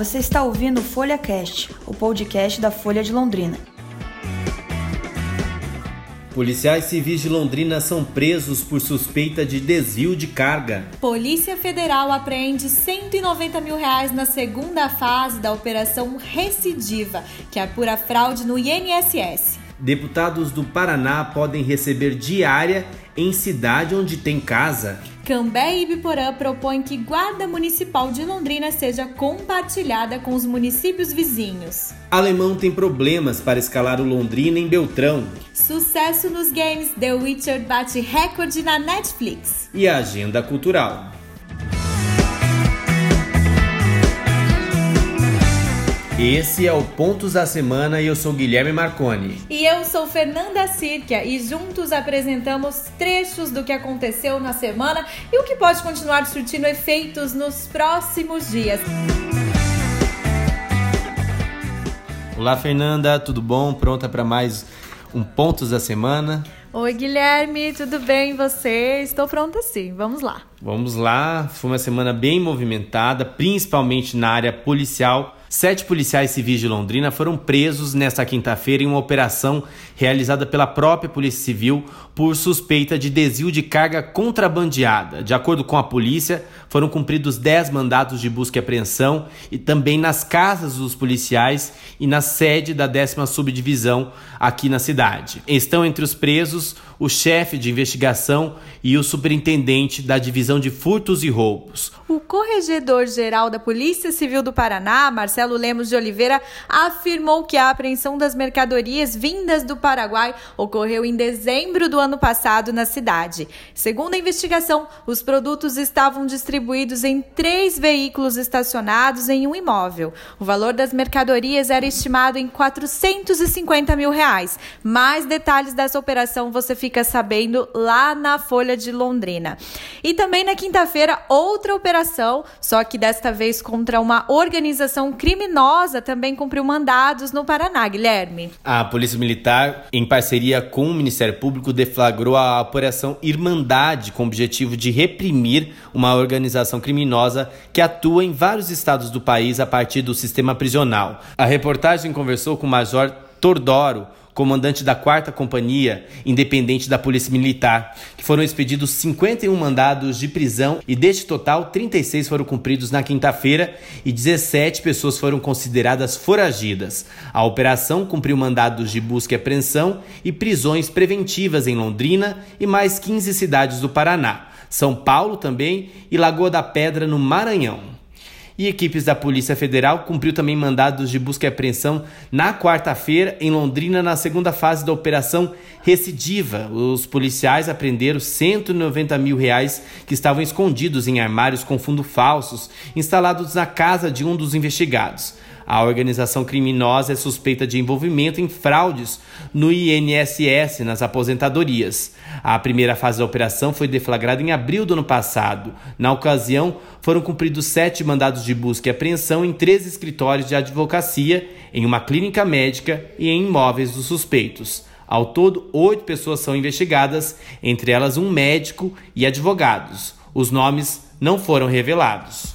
Você está ouvindo o Folha Cast, o podcast da Folha de Londrina. Policiais civis de Londrina são presos por suspeita de desvio de carga. Polícia Federal apreende 190 mil reais na segunda fase da Operação Recidiva, que apura fraude no INSS. Deputados do Paraná podem receber diária em cidade onde tem casa. Cambé e Ibiporã propõem que Guarda Municipal de Londrina seja compartilhada com os municípios vizinhos. Alemão tem problemas para escalar o Londrina em Beltrão. Sucesso nos games, The Witcher bate recorde na Netflix. E a agenda cultural. Esse é o Pontos da Semana e eu sou Guilherme Marconi. E eu sou Fernanda Cirquia e juntos apresentamos trechos do que aconteceu na semana e o que pode continuar surtindo efeitos nos próximos dias. Olá, Fernanda, tudo bom? Pronta para mais um Pontos da Semana? Oi, Guilherme, tudo bem? E você? Estou pronta sim, vamos lá. Vamos lá, foi uma semana bem movimentada, principalmente na área policial Sete policiais civis de Londrina foram presos nesta quinta-feira em uma operação realizada pela própria Polícia Civil por suspeita de desvio de carga contrabandeada. De acordo com a polícia, foram cumpridos 10 mandatos de busca e apreensão e também nas casas dos policiais e na sede da décima subdivisão aqui na cidade. Estão entre os presos o chefe de investigação e o superintendente da divisão de furtos e roubos. O corregedor-geral da Polícia Civil do Paraná, Marcelo Lemos de Oliveira, afirmou que a apreensão das mercadorias vindas do Paraguai ocorreu em dezembro do ano passado na cidade. Segundo a investigação, os produtos estavam distribuídos em três veículos estacionados em um imóvel. O valor das mercadorias era estimado em 450 mil reais. Mais detalhes dessa operação você fica fica sabendo lá na Folha de Londrina. E também na quinta-feira, outra operação, só que desta vez contra uma organização criminosa, também cumpriu mandados no Paraná, Guilherme. A Polícia Militar, em parceria com o Ministério Público, deflagrou a Operação Irmandade com o objetivo de reprimir uma organização criminosa que atua em vários estados do país a partir do sistema prisional. A reportagem conversou com o Major Tordoro, comandante da 4 Companhia Independente da Polícia Militar, que foram expedidos 51 mandados de prisão e deste total 36 foram cumpridos na quinta-feira e 17 pessoas foram consideradas foragidas. A operação cumpriu mandados de busca e apreensão e prisões preventivas em Londrina e mais 15 cidades do Paraná, São Paulo também e Lagoa da Pedra no Maranhão e equipes da Polícia Federal cumpriu também mandados de busca e apreensão na quarta-feira em Londrina na segunda fase da operação Recidiva. Os policiais apreenderam 190 mil reais que estavam escondidos em armários com fundo falsos instalados na casa de um dos investigados. A organização criminosa é suspeita de envolvimento em fraudes no INSS nas aposentadorias. A primeira fase da operação foi deflagrada em abril do ano passado. Na ocasião, foram cumpridos sete mandados de busca e apreensão em três escritórios de advocacia, em uma clínica médica e em imóveis dos suspeitos. Ao todo, oito pessoas são investigadas, entre elas um médico e advogados. Os nomes não foram revelados.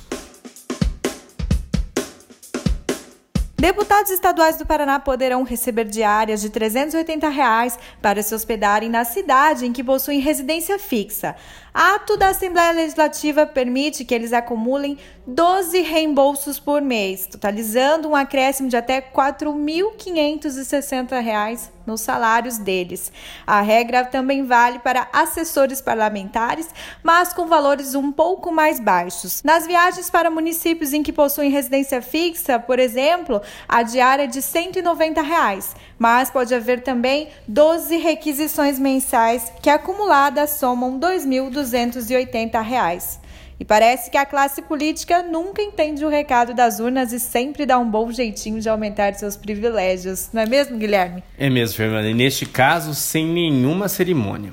Deputados estaduais do Paraná poderão receber diárias de 380 reais para se hospedarem na cidade em que possuem residência fixa. Ato da Assembleia Legislativa permite que eles acumulem 12 reembolsos por mês, totalizando um acréscimo de até R$ 4.560 nos salários deles. A regra também vale para assessores parlamentares, mas com valores um pouco mais baixos. Nas viagens para municípios em que possuem residência fixa, por exemplo, a diária é de 190 reais, mas pode haver também 12 requisições mensais que acumuladas somam R$ 2.200 280 reais. E parece que a classe política nunca entende o recado das urnas e sempre dá um bom jeitinho de aumentar seus privilégios. Não é mesmo, Guilherme? É mesmo, Fernanda. E neste caso, sem nenhuma cerimônia.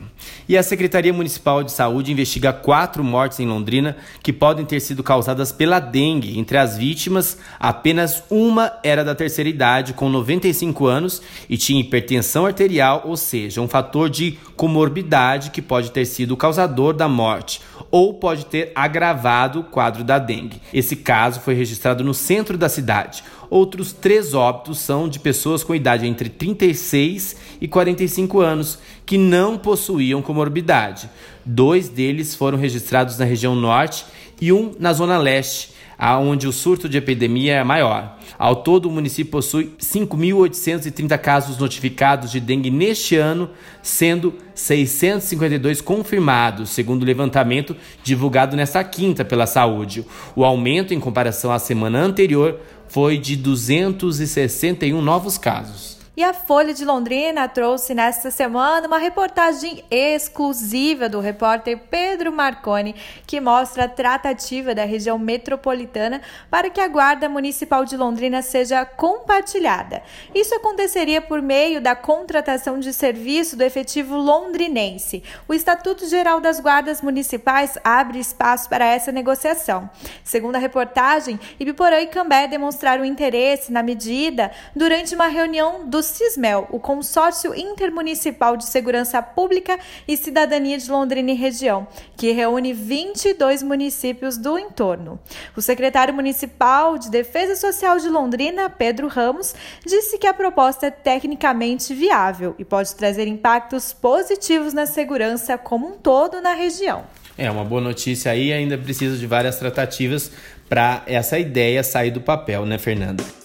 E a Secretaria Municipal de Saúde investiga quatro mortes em Londrina que podem ter sido causadas pela dengue. Entre as vítimas, apenas uma era da terceira idade, com 95 anos, e tinha hipertensão arterial, ou seja, um fator de comorbidade que pode ter sido o causador da morte, ou pode ter agravado o quadro da dengue. Esse caso foi registrado no centro da cidade. Outros três óbitos são de pessoas com idade entre 36 e 45 anos que não possuíam comorbidade. Dois deles foram registrados na região norte e um na zona leste, onde o surto de epidemia é maior. Ao todo, o município possui 5.830 casos notificados de dengue neste ano, sendo 652 confirmados, segundo o levantamento divulgado nesta quinta pela Saúde. O aumento em comparação à semana anterior foi de 261 novos casos. E a Folha de Londrina trouxe nesta semana uma reportagem exclusiva do repórter Pedro Marconi, que mostra a tratativa da região metropolitana para que a Guarda Municipal de Londrina seja compartilhada. Isso aconteceria por meio da contratação de serviço do efetivo londrinense. O Estatuto Geral das Guardas Municipais abre espaço para essa negociação. Segundo a reportagem, Ibiporã e Cambé demonstraram interesse na medida durante uma reunião do CISMEL, o Consórcio Intermunicipal de Segurança Pública e Cidadania de Londrina e Região, que reúne 22 municípios do entorno. O secretário municipal de Defesa Social de Londrina, Pedro Ramos, disse que a proposta é tecnicamente viável e pode trazer impactos positivos na segurança como um todo na região. É uma boa notícia aí, ainda precisa de várias tratativas para essa ideia sair do papel, né, Fernanda?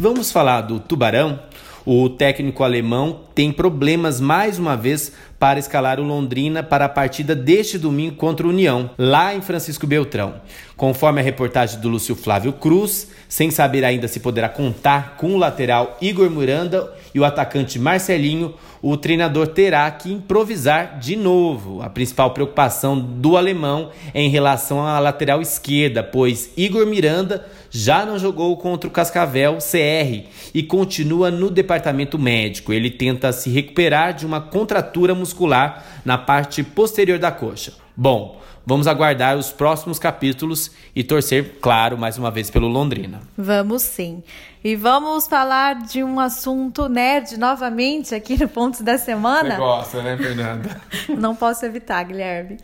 Vamos falar do Tubarão? O técnico alemão tem problemas mais uma vez para escalar o Londrina para a partida deste domingo contra o União, lá em Francisco Beltrão. Conforme a reportagem do Lúcio Flávio Cruz, sem saber ainda se poderá contar com o lateral Igor Miranda e o atacante Marcelinho, o treinador terá que improvisar de novo. A principal preocupação do alemão é em relação à lateral esquerda, pois Igor Miranda já não jogou contra o Cascavel CR e continua no departamento médico. Ele tenta se recuperar de uma contratura muscular na parte posterior da coxa. Bom, Vamos aguardar os próximos capítulos e torcer, claro, mais uma vez pelo Londrina. Vamos sim. E vamos falar de um assunto nerd novamente aqui no Pontos da Semana. Você gosta, né, Fernanda? Não posso evitar, Guilherme.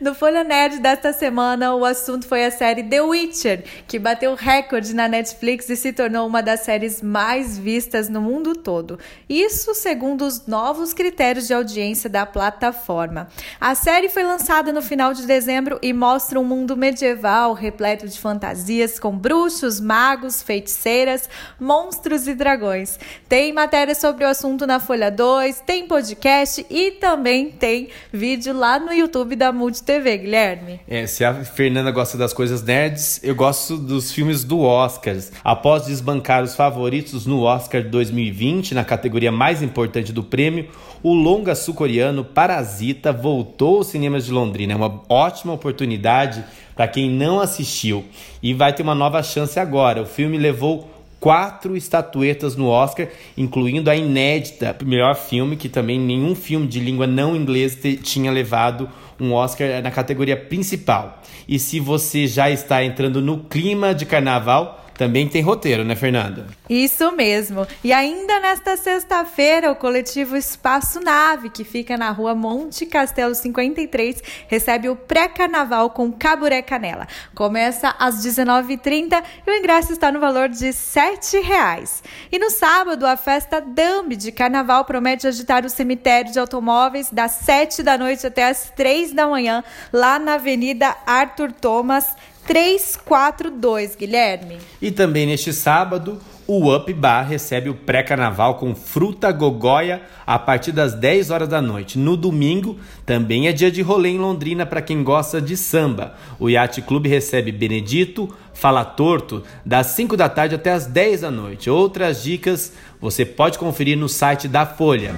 No Folha Nerd desta semana, o assunto foi a série The Witcher, que bateu recorde na Netflix e se tornou uma das séries mais vistas no mundo todo. Isso segundo os novos critérios de audiência da plataforma. A série foi lançada no final de dezembro e mostra um mundo medieval repleto de fantasias com bruxos, magos, feiticeiras, monstros e dragões. Tem matéria sobre o assunto na Folha 2, tem podcast e também tem vídeo lá no YouTube da Multi TV, Guilherme. É, se a Fernanda gosta das coisas nerds, eu gosto dos filmes do Oscars. Após desbancar os favoritos no Oscar 2020, na categoria mais importante do prêmio, o longa sul-coreano Parasita voltou aos cinemas de Londrina. É uma ótima oportunidade para quem não assistiu e vai ter uma nova chance agora. O filme levou quatro estatuetas no Oscar, incluindo a inédita melhor filme, que também nenhum filme de língua não inglesa tinha levado um Oscar na categoria principal. E se você já está entrando no clima de carnaval, também tem roteiro, né, Fernanda? Isso mesmo. E ainda nesta sexta-feira, o coletivo Espaço Nave, que fica na rua Monte Castelo 53, recebe o pré-carnaval com Caburé Canela. Começa às 19h30 e o ingresso está no valor de R$ 7,00. E no sábado, a festa Dambi de carnaval promete agitar o cemitério de automóveis das 7 da noite até as 3 da manhã, lá na Avenida Arthur Thomas 342, Guilherme. E também neste sábado, o Up Bar recebe o pré-carnaval com fruta gogóia a partir das 10 horas da noite. No domingo, também é dia de rolê em Londrina para quem gosta de samba. O Yacht Clube recebe Benedito, Fala Torto, das 5 da tarde até as 10 da noite. Outras dicas você pode conferir no site da Folha.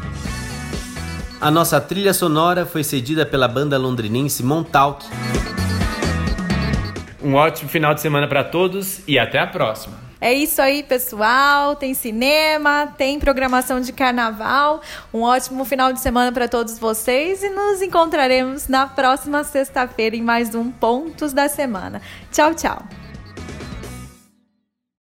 A nossa trilha sonora foi cedida pela banda londrinense Montauk. Um ótimo final de semana para todos e até a próxima. É isso aí, pessoal. Tem cinema, tem programação de carnaval. Um ótimo final de semana para todos vocês e nos encontraremos na próxima sexta-feira em mais um Pontos da Semana. Tchau, tchau.